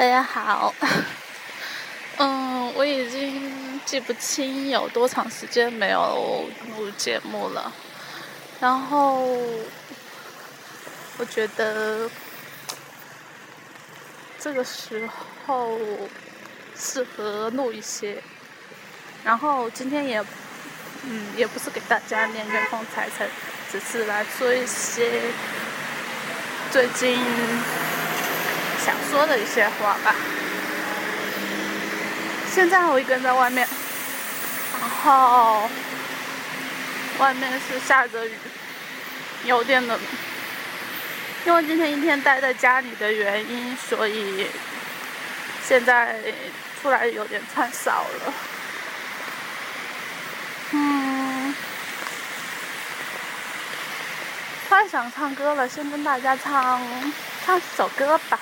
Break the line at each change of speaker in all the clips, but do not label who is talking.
大家好，嗯，我已经记不清有多长时间没有录节目了，然后我觉得这个时候适合录一些，然后今天也，嗯，也不是给大家念元丰财神，只是来说一些最近。想说的一些话吧。现在我一个人在外面，然后外面是下着雨，有点冷。因为今天一天待在家里的原因，所以现在出来有点穿少了。嗯，太想唱歌了，先跟大家唱唱首歌吧。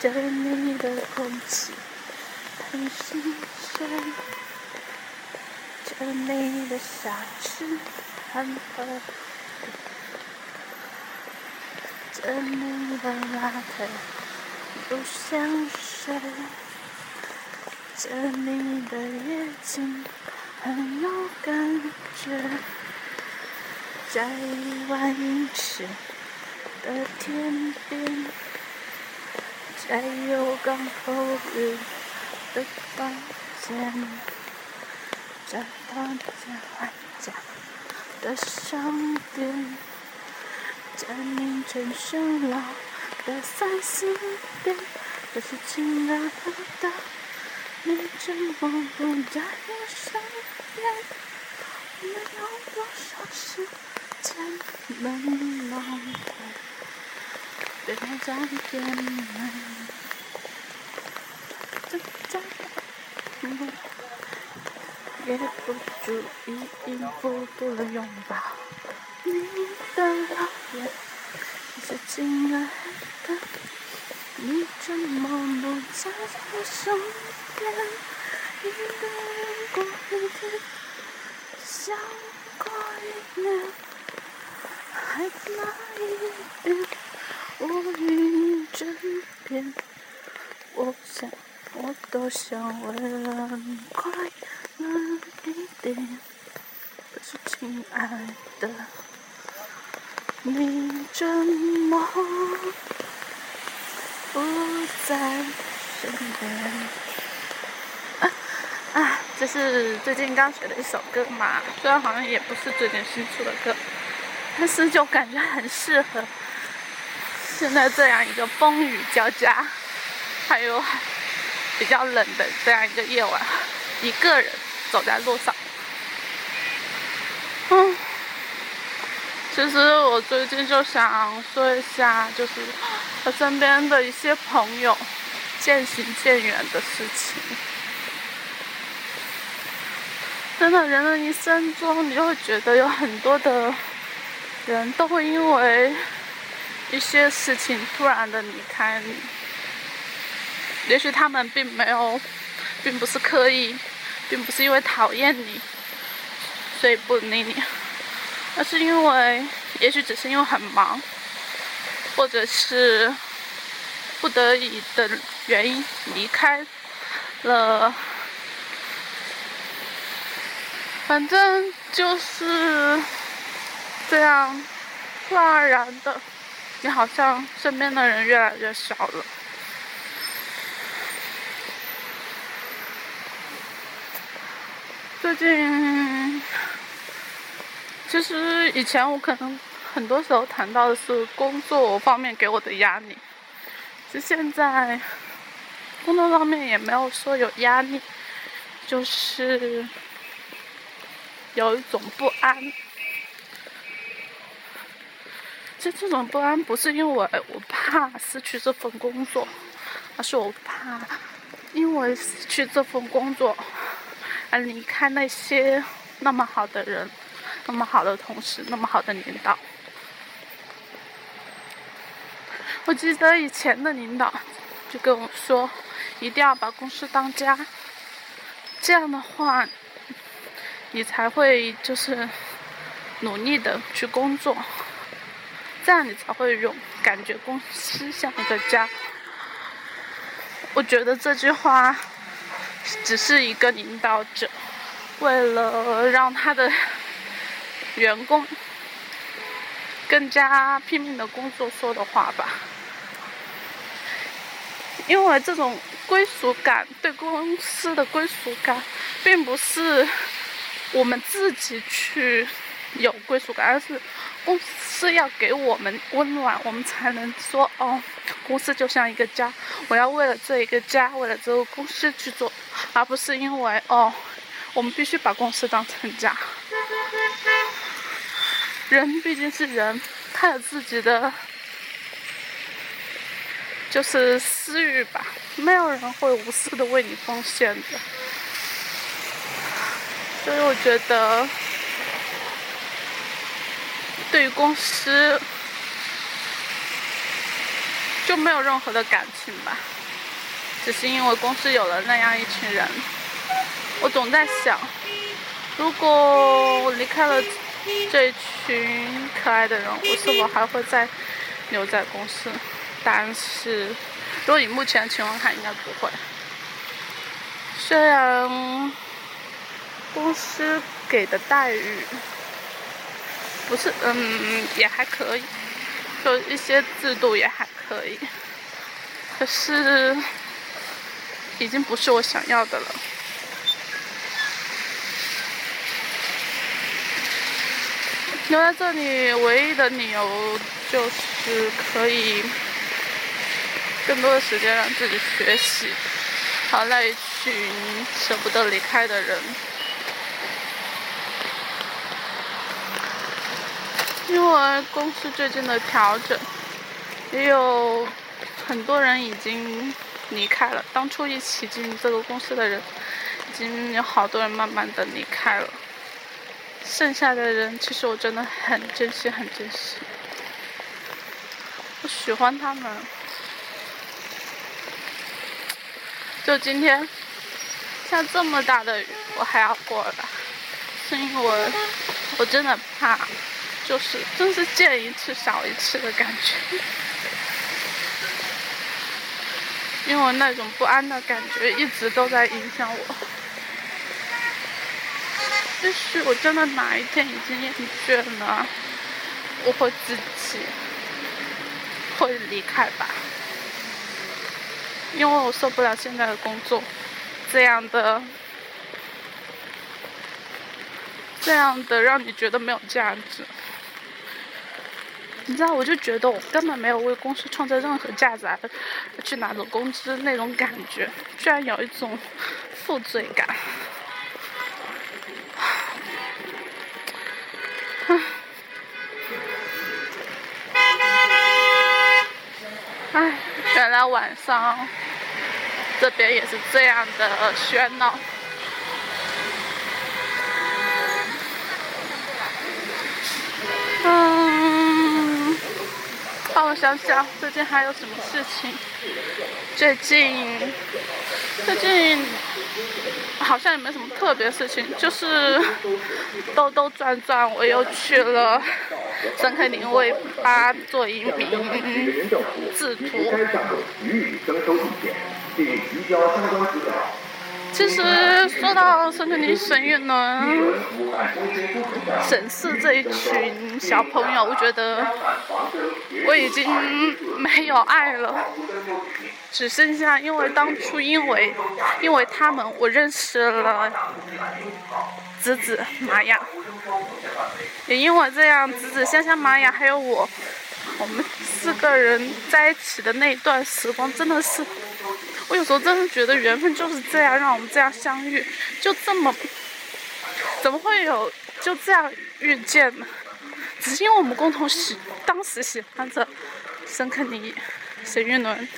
这里的空气很新鲜，这里的小吃很好这里的拉特不像水，这里的夜景很有感觉，在万尺的天边。在有港口日的房间，在大街万家的商店，在凌晨喧闹的三四点，可是亲爱的，你怎么不在我身边？我们有多少时间能浪费？别再见面。也不注意应付不能拥抱你的老眼，可是亲爱的，你怎么不在我身边？一个人过一天，想过一年，还哪一边？我与你枕边，我想，我多想为了你快乐。可是，亲爱的，你怎么不在身边？啊！这是最近刚学的一首歌嘛，虽然好像也不是最近新出的歌，但是就感觉很适合现在这样一个风雨交加，还有比较冷的这样一个夜晚，一个人走在路上。嗯，其实我最近就想说一下，就是和身边的一些朋友渐行渐远的事情。真的，人的一生中，你就会觉得有很多的人都会因为一些事情突然的离开你。也许他们并没有，并不是刻意，并不是因为讨厌你。所以不理你，而是因为，也许只是因为很忙，或者是不得已的原因离开了。反正就是这样，自然而然的，你好像身边的人越来越少了。最近，其实以前我可能很多时候谈到的是工作方面给我的压力，其实现在工作方面也没有说有压力，就是有一种不安。就这种不安不是因为我怕失去这份工作，而是我怕因为失去这份工作。而离开那些那么好的人，那么好的同事，那么好的领导。我记得以前的领导就跟我说，一定要把公司当家，这样的话，你才会就是努力的去工作，这样你才会有感觉公司像一个家。我觉得这句话只是一个领导者为了让他的员工更加拼命的工作说的话吧。因为这种归属感，对公司的归属感，并不是我们自己去有归属感，而是公司要给我们温暖，我们才能说哦，公司就像一个家，我要为了这一个家，为了这个公司去做，而不是因为哦，我们必须把公司当成家。人毕竟是人，他有自己的。就是私欲吧，没有人会无私的为你奉献的，所以我觉得，对于公司就没有任何的感情吧，只是因为公司有了那样一群人，我总在想，如果我离开了这一群可爱的人，我是否还会再留在公司？但是，如果以目前的情况看，应该不会。虽然公司给的待遇不是，嗯，也还可以，就一些制度也还可以，可是已经不是我想要的了。留在这里唯一的理由就是可以。更多的时间让自己学习，好那一群舍不得离开的人，因为公司最近的调整，也有很多人已经离开了。当初一起进这个公司的人，已经有好多人慢慢的离开了。剩下的人，其实我真的很珍惜，很珍惜，我喜欢他们。就今天下这么大的雨，我还要过来，是因为我我真的怕，就是真是见一次少一次的感觉，因为那种不安的感觉一直都在影响我。也许我真的哪一天已经厌倦了，我会自己会离开吧。因为我受不了现在的工作，这样的，这样的让你觉得没有价值。你知道，我就觉得我根本没有为公司创造任何价值，而去拿走工资那种感觉，居然有一种负罪感。唉，原来晚上。这边也是这样的喧闹。让我想想，最近还有什么事情？最近，最近好像也没什么特别事情，就是兜兜转转，我又去了圣克林威巴做一名制图。其实说到圣克尼神韵呢，审视这一群小朋友，我觉得我已经没有爱了，只剩下因为当初因为因为他们我认识了子子玛雅，也因为这样子子香香玛雅还有我，我们四个人在一起的那段时光真的是。我有时候真的觉得缘分就是这样，让我们这样相遇，就这么，怎么会有就这样遇见呢？只是因为我们共同喜，当时喜欢着申克尼、沈玉伦，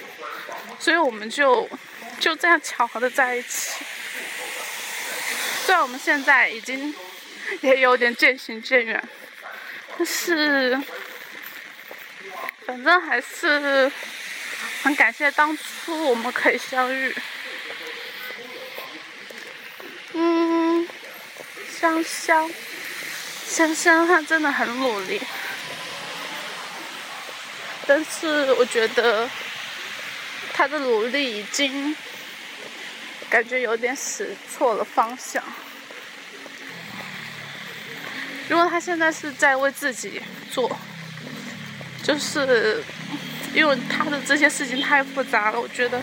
所以我们就就这样巧合的在一起。虽然我们现在已经也有点渐行渐远，但是反正还是。很感谢当初我们可以相遇。嗯，香香，香香她真的很努力。但是我觉得他的努力已经感觉有点使错了方向。如果他现在是在为自己做，就是因为他的这些事情太复杂了，我觉得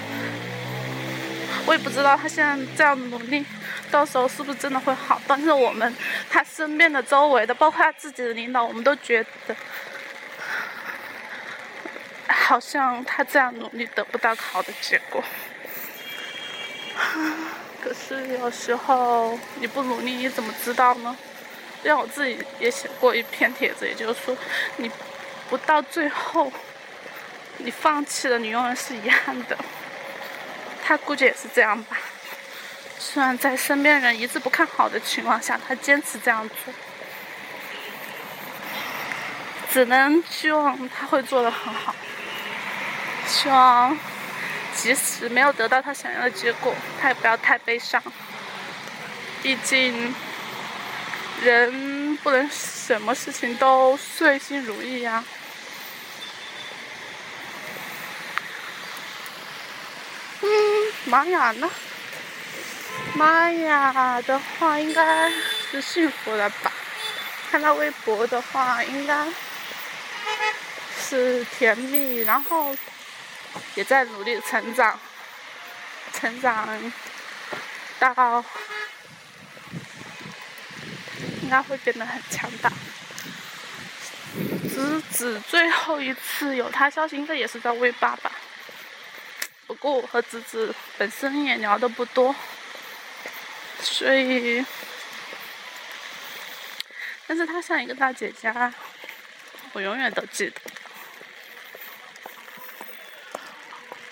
我也不知道他现在这样努力，到时候是不是真的会好。但是我们他身边的周围的，包括他自己的领导，我们都觉得好像他这样努力得不到好的结果。可是有时候你不努力，你怎么知道呢？让我自己也写过一篇帖子，也就是说，你不到最后，你放弃了，你永远是遗憾的。他估计也是这样吧。虽然在身边人一致不看好的情况下，他坚持这样做，只能希望他会做得很好。希望即使没有得到他想要的结果，他也不要太悲伤。毕竟。人不能什么事情都顺心如意呀。玛雅呢？玛雅的话应该是幸福的吧？看到微博的话，应该是甜蜜，然后也在努力成长，成长到。应该会变得很强大。子子最后一次有他消息，应该也是在 V 八吧。不过我和子子本身也聊的不多，所以，但是他像一个大姐家，我永远都记得。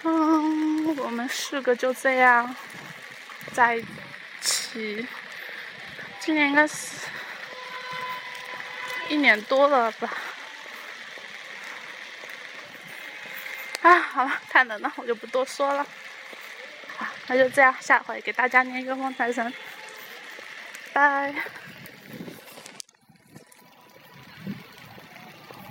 嗯，我们四个就这样在一起，今年应该是。一年多了吧，啊，好了，太冷了，我就不多说了，好，那就这样，下回给大家念一个梦财神，拜。